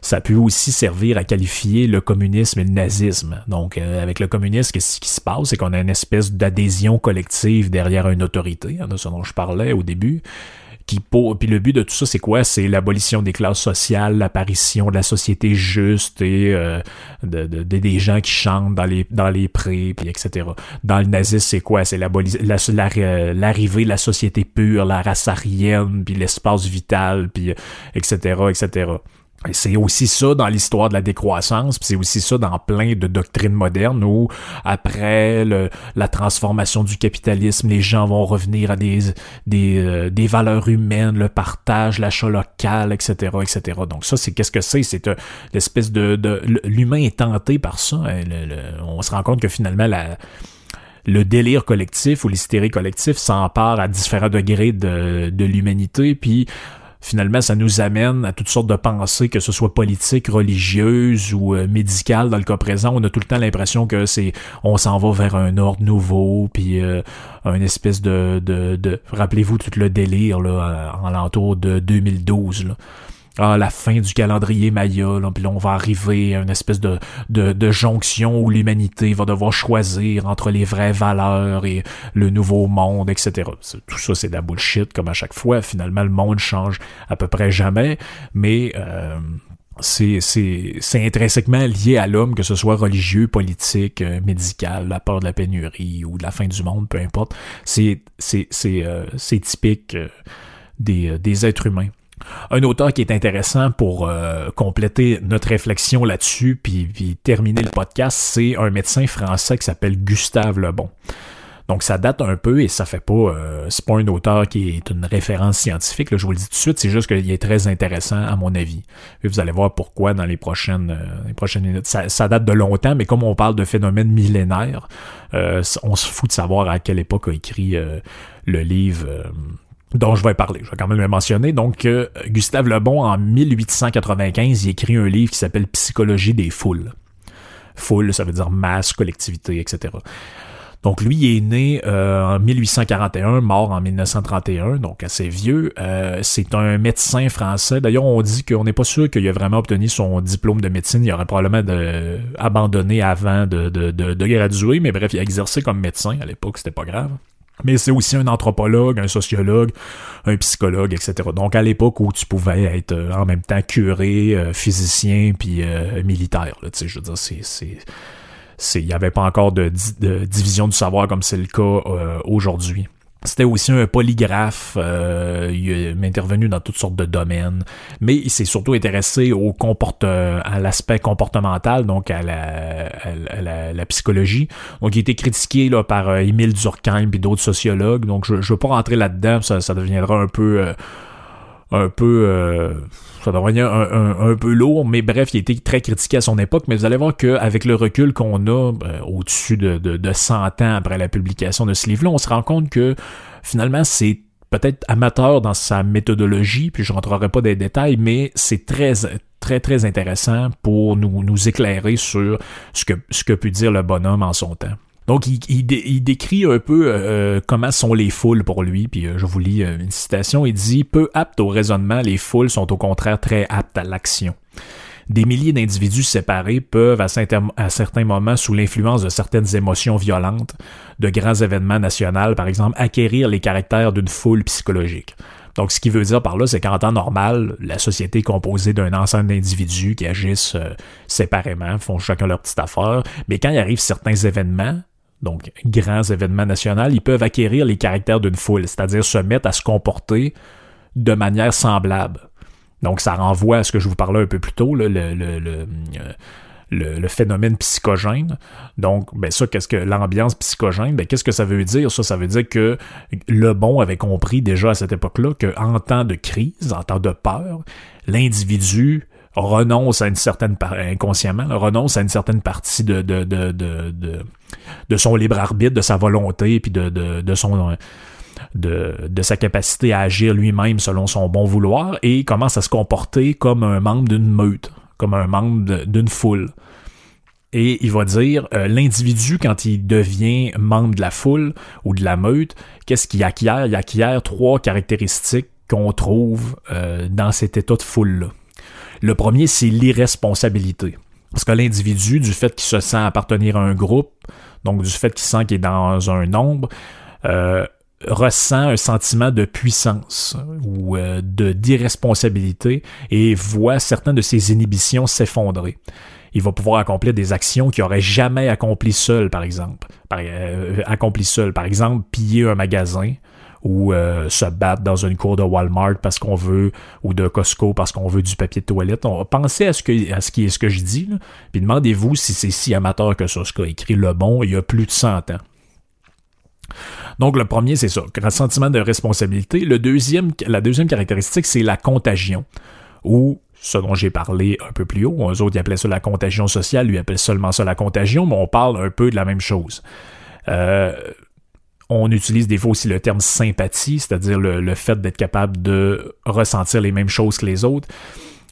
ça peut aussi servir à qualifier le communisme et le nazisme. Donc, euh, avec le communisme, ce qui se passe, c'est qu'on a une espèce d'adhésion collective derrière une autorité, hein, de ce dont je parlais au début. Qui, puis le but de tout ça, c'est quoi? C'est l'abolition des classes sociales, l'apparition de la société juste et euh, de, des gens qui chantent dans les, dans les prés, puis etc. Dans le nazisme, c'est quoi? C'est l'arrivée de la société pure, la race aryenne, puis l'espace vital, puis etc., etc. C'est aussi ça dans l'histoire de la décroissance, puis c'est aussi ça dans plein de doctrines modernes où après le, la transformation du capitalisme, les gens vont revenir à des des, euh, des valeurs humaines, le partage, l'achat local, etc., etc. Donc ça, c'est qu'est-ce que c'est? C'est euh, l'espèce de, de l'humain est tenté par ça. Hein, on se rend compte que finalement la le délire collectif ou l'hystérie collective s'empare à différents degrés de, de l'humanité, puis finalement, ça nous amène à toutes sortes de pensées, que ce soit politique, religieuse ou euh, médicale dans le cas présent. On a tout le temps l'impression que c'est, on s'en va vers un ordre nouveau, puis euh, un espèce de, de, de rappelez-vous tout le délire là, en l'entour de 2012. Là ah, la fin du calendrier Maya, puis là, on va arriver à une espèce de, jonction où l'humanité va devoir choisir entre les vraies valeurs et le nouveau monde, etc. Tout ça, c'est de la bullshit, comme à chaque fois. Finalement, le monde change à peu près jamais, mais... Euh, c'est, intrinsèquement lié à l'homme, que ce soit religieux, politique, euh, médical, la peur de la pénurie ou de la fin du monde, peu importe. C'est, euh, typique des, des êtres humains. Un auteur qui est intéressant pour euh, compléter notre réflexion là-dessus, puis, terminer le podcast, c'est un médecin français qui s'appelle Gustave Lebon. Donc ça date un peu et ça fait pas euh, c'est pas un auteur qui est une référence scientifique, je vous le dis tout de suite, c'est juste qu'il est très intéressant à mon avis. Et vous allez voir pourquoi dans les prochaines euh, minutes. Ça, date de longtemps, mais comme on parle de phénomènes millénaires, on se fout de savoir à quelle époque a écrit le livre dont je vais parler. Je vais quand même le mentionner. Donc, Gustave Lebon, en 1895, il écrit un livre qui s'appelle Psychologie des foules. Foule, ça veut dire masse, collectivité, etc. Donc lui il est né euh, en 1841, mort en 1931, donc assez vieux. Euh, c'est un médecin français. D'ailleurs, on dit qu'on n'est pas sûr qu'il a vraiment obtenu son diplôme de médecine. Il aurait probablement de, abandonné avant de, de, de, graduer, mais bref, il a exercé comme médecin. À l'époque, c'était pas grave. Mais c'est aussi un anthropologue, un sociologue, un psychologue, etc. Donc à l'époque où tu pouvais être euh, en même temps curé, physicien, puis militaire. Là, je veux dire, c'est il n'y avait pas encore de, division du savoir comme c'est le cas euh, aujourd'hui. C'était aussi un polygraphe, euh, il m'a intervenu dans toutes sortes de domaines, mais il s'est surtout intéressé au comport à l'aspect comportemental, donc à la, psychologie. Donc il a été critiqué là, par euh, Émile Durkheim et d'autres sociologues, donc je ne veux pas rentrer là-dedans, ça, ça deviendra un peu... Euh, un peu euh, ça devrait être un, peu lourd, mais bref, il a été très critiqué à son époque, mais vous allez voir qu'avec le recul qu'on a ben, au-dessus de, de, de 100 ans après la publication de ce livre-là, on se rend compte que finalement c'est peut-être amateur dans sa méthodologie, puis je rentrerai pas dans les détails, mais c'est très très très intéressant pour nous, nous éclairer sur ce que, ce que peut dire le bonhomme en son temps. Donc, il, décrit un peu euh, euh, comment sont les foules pour lui, puis euh, je vous lis une citation, il dit « Peu aptes au raisonnement, les foules sont au contraire très aptes à l'action. Des milliers d'individus séparés peuvent, à, certains moments, sous l'influence de certaines émotions violentes, de grands événements nationaux, par exemple, acquérir les caractères d'une foule psychologique. Donc, ce qui veut dire par là, c'est qu'en temps normal, la société est composée d'un ensemble d'individus qui agissent séparément, font chacun leur petite affaire, mais quand il arrive certains événements, donc grands événements nationaux, ils peuvent acquérir les caractères d'une foule, c'est-à-dire se mettre à se comporter de manière semblable. Donc ça renvoie à ce que je vous parlais un peu plus tôt, le, le, le, le, phénomène psychogène. Donc, ben ça, qu'est-ce que l'ambiance psychogène? Ben, qu'est-ce que ça veut dire? Ça, ça veut dire que le bon avait compris déjà à cette époque-là qu'en temps de crise, en temps de peur, l'individu renonce à une certaine inconsciemment renonce à une certaine partie de son libre arbitre, de sa volonté, puis de, de sa capacité à agir lui-même selon son bon vouloir et commence à se comporter comme un membre d'une meute, comme un membre d'une foule. Et il va dire, euh, l'individu, quand il devient membre de la foule ou de la meute, qu'est-ce qu'il acquiert? Il acquiert trois caractéristiques qu'on trouve euh, dans cet état de foule-là. Le premier, c'est l'irresponsabilité. Parce que l'individu, du fait qu'il se sent appartenir à un groupe, donc du fait qu'il sent qu'il est dans un nombre, euh, ressent un sentiment de puissance ou euh, de d'irresponsabilité et voit certaines de ses inhibitions s'effondrer. Il va pouvoir accomplir des actions qu'il n'aurait jamais accomplies seul, par exemple. Par, euh, seul, par exemple, piller un magasin ou euh, se battre dans une cour de Walmart parce qu'on veut ou de Costco parce qu'on veut du papier de toilette. On pensez à ce que à ce qui est ce que je dis, là, puis demandez-vous si c'est si amateur que ça, ce qu'a écrit Le Bon il y a plus de 100 ans. Donc le premier, c'est ça, un sentiment de responsabilité. Le deuxième, la deuxième caractéristique, c'est la contagion, ou ce dont j'ai parlé un peu plus haut. Eux autres, ils appelaient ça la contagion sociale, lui appelle seulement ça la contagion, mais on parle un peu de la même chose. Euh, on utilise des fois aussi le terme sympathie, c'est-à-dire le, fait d'être capable de ressentir les mêmes choses que les autres.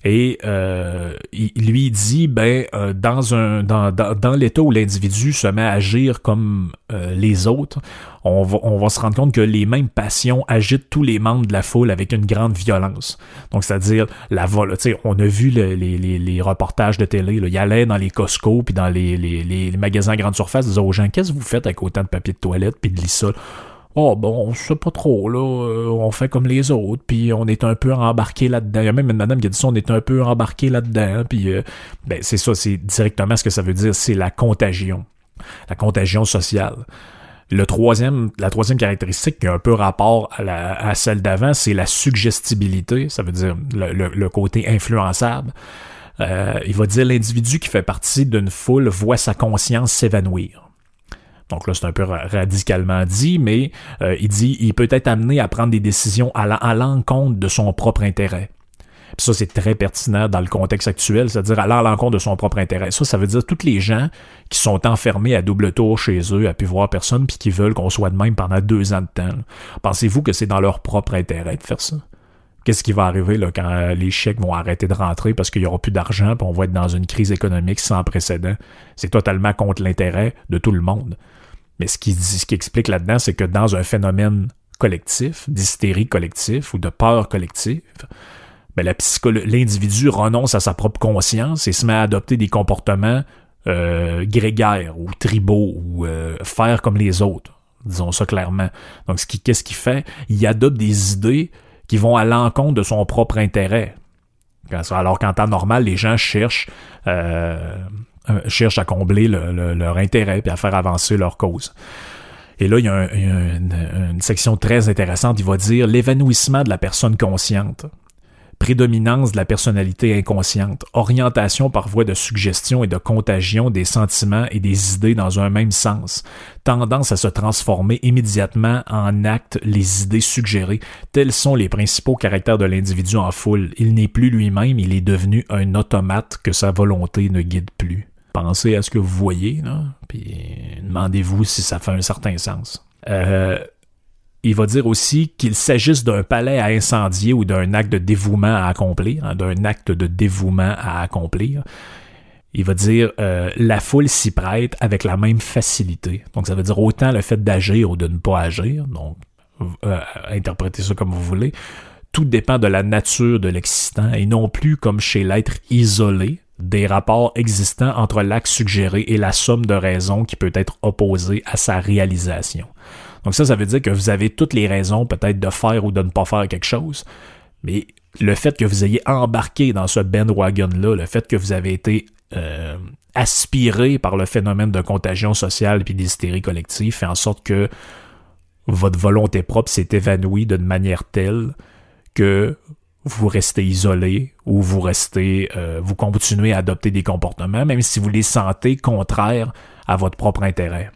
Et euh, il, lui dit, ben, euh, dans un dans, dans, l'état où l'individu se met à agir comme euh, les autres, on va, on va se rendre compte que les mêmes passions agitent tous les membres de la foule avec une grande violence. Donc, c'est-à-dire la vol. On a vu les, les, les, reportages de télé. Là. Il allait dans les Costco puis dans les, les, les magasins à grande surface, disait aux gens, qu'est-ce que vous faites avec autant de papier de toilette puis de lissol? Oh bon, on sait pas trop, là, euh, on fait comme les autres, puis on est un peu embarqué là-dedans. Il y a même une madame qui a dit ça, on est un peu embarqué là-dedans, puis euh, ben c'est ça, c'est directement ce que ça veut dire, c'est la contagion, la contagion sociale. Le troisième, la troisième caractéristique qui a un peu rapport à, celle d'avant, c'est la suggestibilité, ça veut dire le, côté influençable. Euh, il va dire l'individu qui fait partie d'une foule voit sa conscience s'évanouir. Donc là, c'est un peu radicalement dit, mais euh, il dit il peut être amené à prendre des décisions à l'encontre de son propre intérêt. Puis ça, c'est très pertinent dans le contexte actuel, c'est-à-dire aller à l'encontre de son propre intérêt. Ça, ça veut dire tous les gens qui sont enfermés à double tour chez eux, à pu voir personne, puis qui veulent qu'on soit de même pendant deux ans de temps. Pensez-vous que c'est dans leur propre intérêt de faire ça? Qu'est-ce qui va arriver là, quand les chèques vont arrêter de rentrer parce qu'il n'y aura plus d'argent puis on va être dans une crise économique sans précédent? C'est totalement contre l'intérêt de tout le monde. Mais ce qui, explique là-dedans, c'est que dans un phénomène collectif, d'hystérie collective ou de peur collective, ben l'individu renonce à sa propre conscience et se met à adopter des comportements euh, grégaires ou tribaux ou euh, faire comme les autres. Disons ça clairement. Donc, qu'est-ce qu'il fait? Il adopte des idées qui vont à l'encontre de son propre intérêt. Alors qu'en temps normal, les gens cherchent, euh, euh, cherchent à combler leur intérêt et à faire avancer leur cause. Et là, il y a, une, section très intéressante. Il va dire l'évanouissement de la personne consciente prédominance de la personnalité inconsciente, orientation par voie de suggestion et de contagion des sentiments et des idées dans un même sens, tendance à se transformer immédiatement en acte les idées suggérées, tels sont les principaux caractères de l'individu en foule. Il n'est plus lui-même, il est devenu un automate que sa volonté ne guide plus. Pensez à ce que vous voyez, puis demandez-vous si ça fait un certain sens. Euh, il va dire aussi qu'il s'agisse d'un palais à incendier ou d'un acte de dévouement à accomplir, hein, d'un acte de dévouement à accomplir. Il va dire euh, la foule s'y prête avec la même facilité. Donc ça veut dire autant le fait d'agir ou de ne pas agir. Donc euh, interprétez ça comme vous voulez. Tout dépend de la nature de l'existant et non plus comme chez l'être isolé des rapports existants entre l'acte suggéré et la somme de raisons qui peut être opposée à sa réalisation. Donc ça, ça veut dire que vous avez toutes les raisons peut-être de faire ou de ne pas faire quelque chose, mais le fait que vous ayez embarqué dans ce bandwagon-là, le fait que vous avez été euh, aspiré par le phénomène de contagion sociale puis d'hystérie collective fait en sorte que votre volonté propre s'est évanouie d'une manière telle que vous restez isolé ou vous restez, euh, vous continuez à adopter des comportements, même si vous les sentez contraires à votre propre intérêt.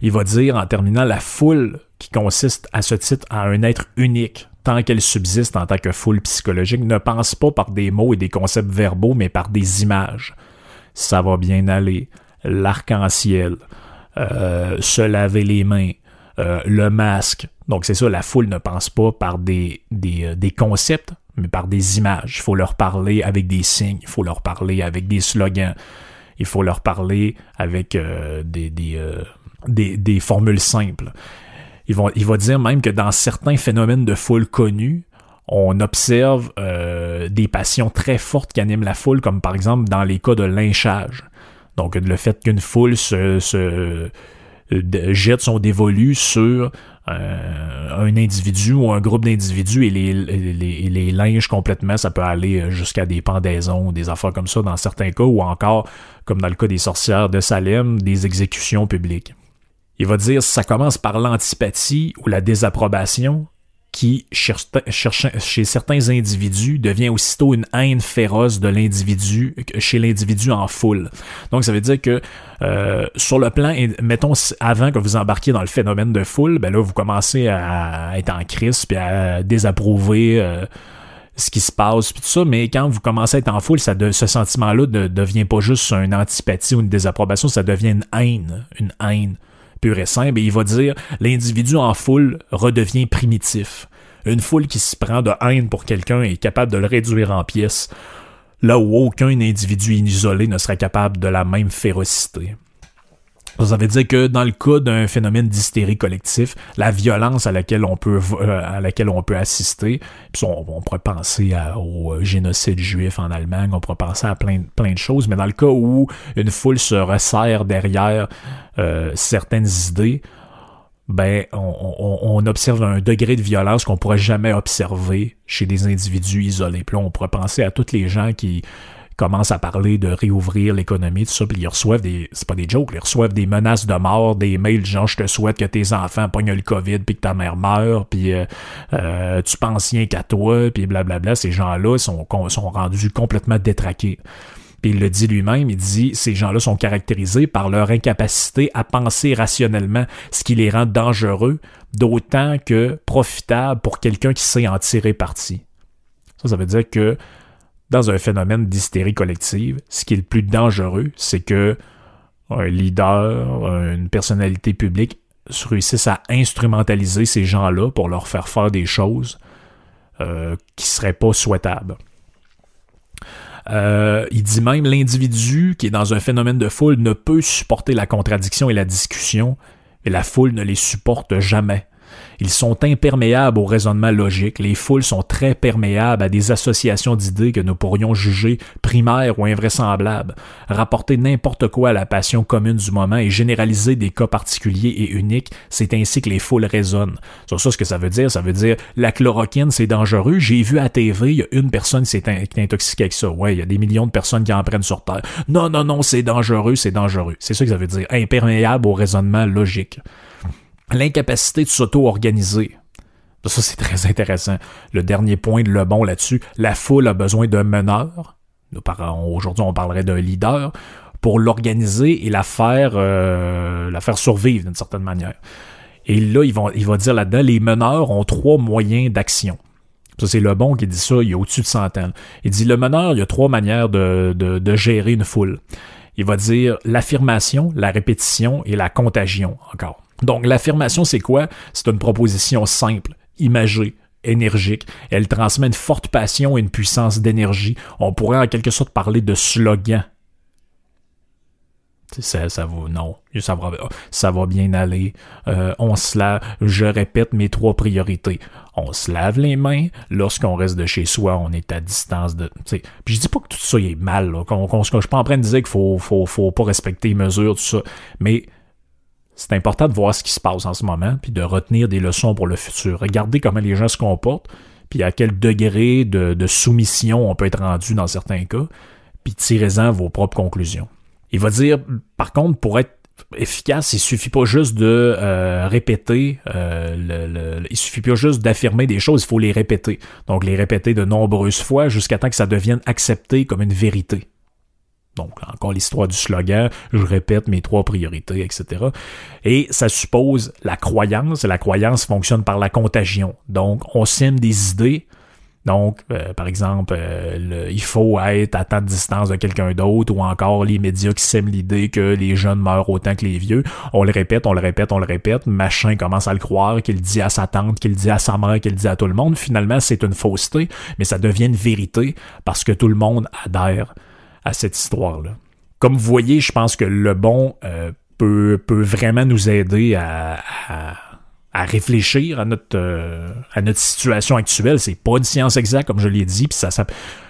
Il va dire en terminant la foule qui consiste à ce titre à un être unique, tant qu'elle subsiste en tant que foule psychologique, ne pense pas par des mots et des concepts verbaux, mais par des images. Ça va bien aller. L'arc-en-ciel, euh, se laver les mains, euh, le masque. Donc c'est ça, la foule ne pense pas par des, des, des concepts, mais par des images. Il faut leur parler avec des signes, il faut leur parler avec des slogans, il faut leur parler avec des, des, des, formules simples. Il va, dire même que dans certains phénomènes de foule connus, on observe euh, des passions très fortes qui animent la foule, comme par exemple dans les cas de lynchage. Donc le fait qu'une foule se, se jette son dévolu sur euh, un individu ou un groupe d'individus et les, les, les linge complètement, ça peut aller jusqu'à des pendaisons, des affaires comme ça dans certains cas, ou encore, comme dans le cas des sorcières de Salem, des exécutions publiques. Il va dire ça commence par l'antipathie ou la désapprobation qui, chez certains individus, devient aussitôt une haine féroce de l'individu, chez l'individu en foule. Donc, ça veut dire que euh, sur le plan, mettons, avant que vous embarquiez dans le phénomène de foule, ben là, vous commencez à être en crise, puis à désapprouver euh, ce qui se passe, puis tout ça, mais quand vous commencez à être en foule, ça ce sentiment-là ne devient pas juste une antipathie ou une désapprobation, ça devient une haine, une haine et simple, il va dire l'individu en foule redevient primitif. Une foule qui se prend de haine pour quelqu'un est capable de le réduire en pièces, là où aucun individu isolé ne serait capable de la même férocité. Ça veut dire que dans le cas d'un phénomène d'hystérie collectif, la violence à laquelle on peut euh, à laquelle on peut assister, puis on, pourrait penser au génocide juif en Allemagne, on pourrait penser à plein, plein de choses, mais dans le cas où une foule se resserre derrière euh, certaines idées, ben on, observe un degré de violence qu'on pourrait jamais observer chez des individus isolés. Puis on pourrait penser à tous les gens qui commencent à parler de réouvrir l'économie, tout ça, puis ils reçoivent des, c'est pas des jokes, ils reçoivent des menaces de mort, des mails genre je te souhaite que tes enfants pognent le COVID puis que ta mère meurt, puis euh, euh, tu penses rien qu'à toi, puis blablabla. Ces gens-là sont, sont rendus complètement détraqués. Puis il le dit lui-même, il dit ces gens-là sont caractérisés par leur incapacité à penser rationnellement, ce qui les rend dangereux, d'autant que profitable pour quelqu'un qui sait en tirer parti. Ça, ça veut dire que dans un phénomène d'hystérie collective, ce qui est le plus dangereux, c'est que un leader, une personnalité publique réussisse à instrumentaliser ces gens-là pour leur faire faire des choses euh, qui seraient pas souhaitables. Euh, il dit même l'individu qui est dans un phénomène de foule ne peut supporter la contradiction et la discussion, et la foule ne les supporte jamais. Ils sont imperméables au raisonnement logique. Les foules sont très perméables à des associations d'idées que nous pourrions juger primaires ou invraisemblables. Rapporter n'importe quoi à la passion commune du moment et généraliser des cas particuliers et uniques, c'est ainsi que les foules raisonnent. C'est ça ce que ça veut dire. Ça veut dire la chloroquine, c'est dangereux. J'ai vu à TV, il y a une personne qui s'est intoxiquée avec ça. Ouais, il y a des millions de personnes qui en prennent sur Terre. Non, non, non, c'est dangereux, c'est dangereux. C'est ça que ça veut dire. Imperméable au raisonnement logique l'incapacité de s'auto-organiser. Ça, c'est très intéressant. Le dernier point de Le Bon là-dessus, la foule a besoin d'un meneur. Aujourd'hui, on parlerait d'un leader pour l'organiser et la faire, euh, la faire survivre d'une certaine manière. Et là, il va, dire là-dedans, les meneurs ont trois moyens d'action. Ça, c'est Le Bon qui dit ça il y a au-dessus de centaines. Il dit, le meneur, il y a trois manières de, de gérer une foule. Il va dire l'affirmation, la répétition et la contagion encore. Donc l'affirmation, c'est quoi? C'est une proposition simple, imagée, énergique. Elle transmet une forte passion et une puissance d'énergie. On pourrait en quelque sorte parler de slogan. Ça, ça va, non, ça va, bien aller. Euh, on se lave, je répète mes trois priorités. On se lave les mains. Lorsqu'on reste de chez soi, on est à distance de. Puis je dis pas que tout ça est mal. Là, je suis pas en train de dire qu'il faut, faut pas respecter les mesures, tout ça. Mais c'est important de voir ce qui se passe en ce moment, puis de retenir des leçons pour le futur. Regardez comment les gens se comportent, puis à quel degré de, soumission on peut être rendu dans certains cas, puis tirez-en vos propres conclusions. Il va dire, par contre, pour être efficace, il suffit pas juste de euh, répéter, euh, le, il suffit pas juste d'affirmer des choses, il faut les répéter. Donc les répéter de nombreuses fois jusqu'à temps que ça devienne accepté comme une vérité. Donc, encore l'histoire du slogan, je répète mes trois priorités, etc. Et ça suppose la croyance, la croyance fonctionne par la contagion. Donc, on sème des idées. Donc, euh, par exemple, euh, il faut être à tant de distance de quelqu'un d'autre, ou encore les médias qui sèment l'idée que les jeunes meurent autant que les vieux. On le répète, on le répète, on le répète. Machin commence à le croire, qu'il dit à sa tante, qu'il dit à sa mère, qu'il dit à tout le monde. Finalement, c'est une fausseté, mais ça devient une vérité parce que tout le monde adhère à cette histoire-là. Comme vous voyez, je pense que le bon euh, peut, peut vraiment nous aider à, à, réfléchir à notre, euh, à notre situation actuelle. C'est pas une science exacte, comme je l'ai dit, puis ça, ça,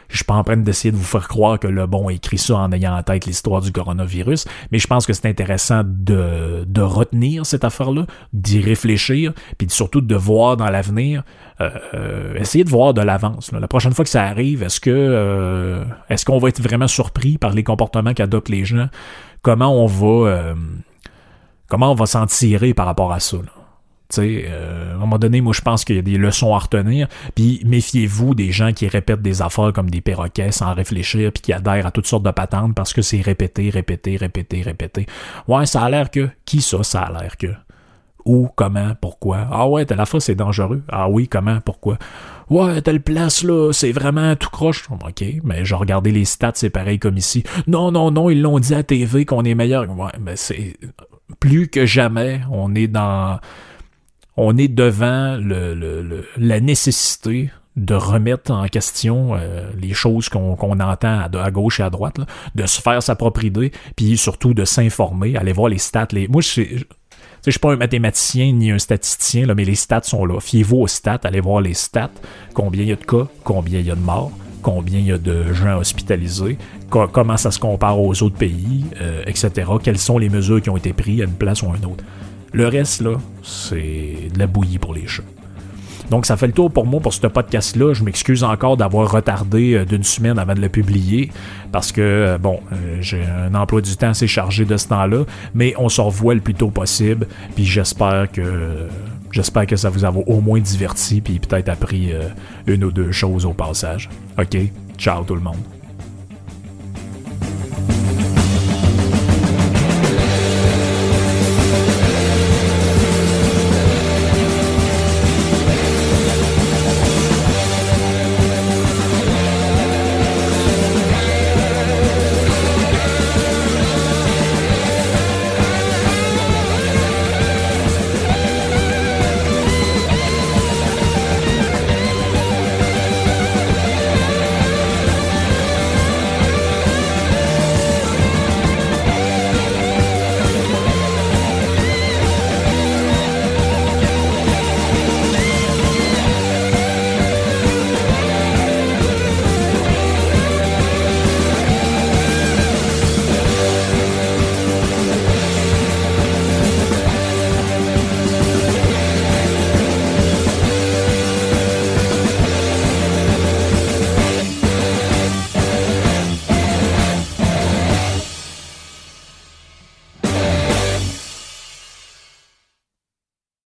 je suis pas en train d'essayer de vous faire croire que le bon écrit ça en ayant en tête l'histoire du coronavirus, mais je pense que c'est intéressant de, de retenir cette affaire-là, d'y réfléchir, puis surtout de voir dans l'avenir, euh, euh, essayer de voir de l'avance. La prochaine fois que ça arrive, est-ce que euh, est-ce qu'on va être vraiment surpris par les comportements qu'adoptent les gens? Comment on va comment on va s'en tirer par rapport à ça? Euh, à un moment donné, moi, je pense qu'il y a des leçons à retenir. Puis méfiez-vous des gens qui répètent des affaires comme des perroquets sans réfléchir, puis qui adhèrent à toutes sortes de patentes parce que c'est répété, répété, répété, répété. Ouais, ça a l'air que. Qui ça, ça a l'air que? Où, comment, pourquoi? Ah ouais, telle fois c'est dangereux. Ah oui, comment, pourquoi? Ouais, telle place là, c'est vraiment tout croche. Ok, mais j'ai regardé les stats, c'est pareil comme ici. Non, non, non, ils l'ont dit à TV qu'on est meilleur. Ouais, mais c'est plus que jamais, on est dans on est devant la nécessité de remettre en question euh, les choses qu'on entend à, gauche et à droite, de se faire sa propre idée, puis surtout de s'informer, aller voir les stats. Les... Moi, je ne suis pas un mathématicien ni un statisticien, mais les stats sont là. Fiez-vous aux stats, allez voir les stats, combien il y a de cas, combien il y a de morts, combien il y a de gens hospitalisés, comment ça se compare aux autres pays, euh, etc. Quelles sont les mesures qui ont été prises à une place ou à une autre? Le reste, là, c'est de la bouillie pour les chats. Donc, ça fait le tour pour moi pour ce podcast-là. Je m'excuse encore d'avoir retardé euh, d'une semaine avant de le publier parce que, euh, bon, euh, j'ai un emploi du temps assez chargé de ce temps-là, mais on se revoit le plus tôt possible. Puis j'espère que. J'espère que ça vous a au moins diverti, puis peut-être appris une ou deux choses au passage. OK? Ciao tout le monde.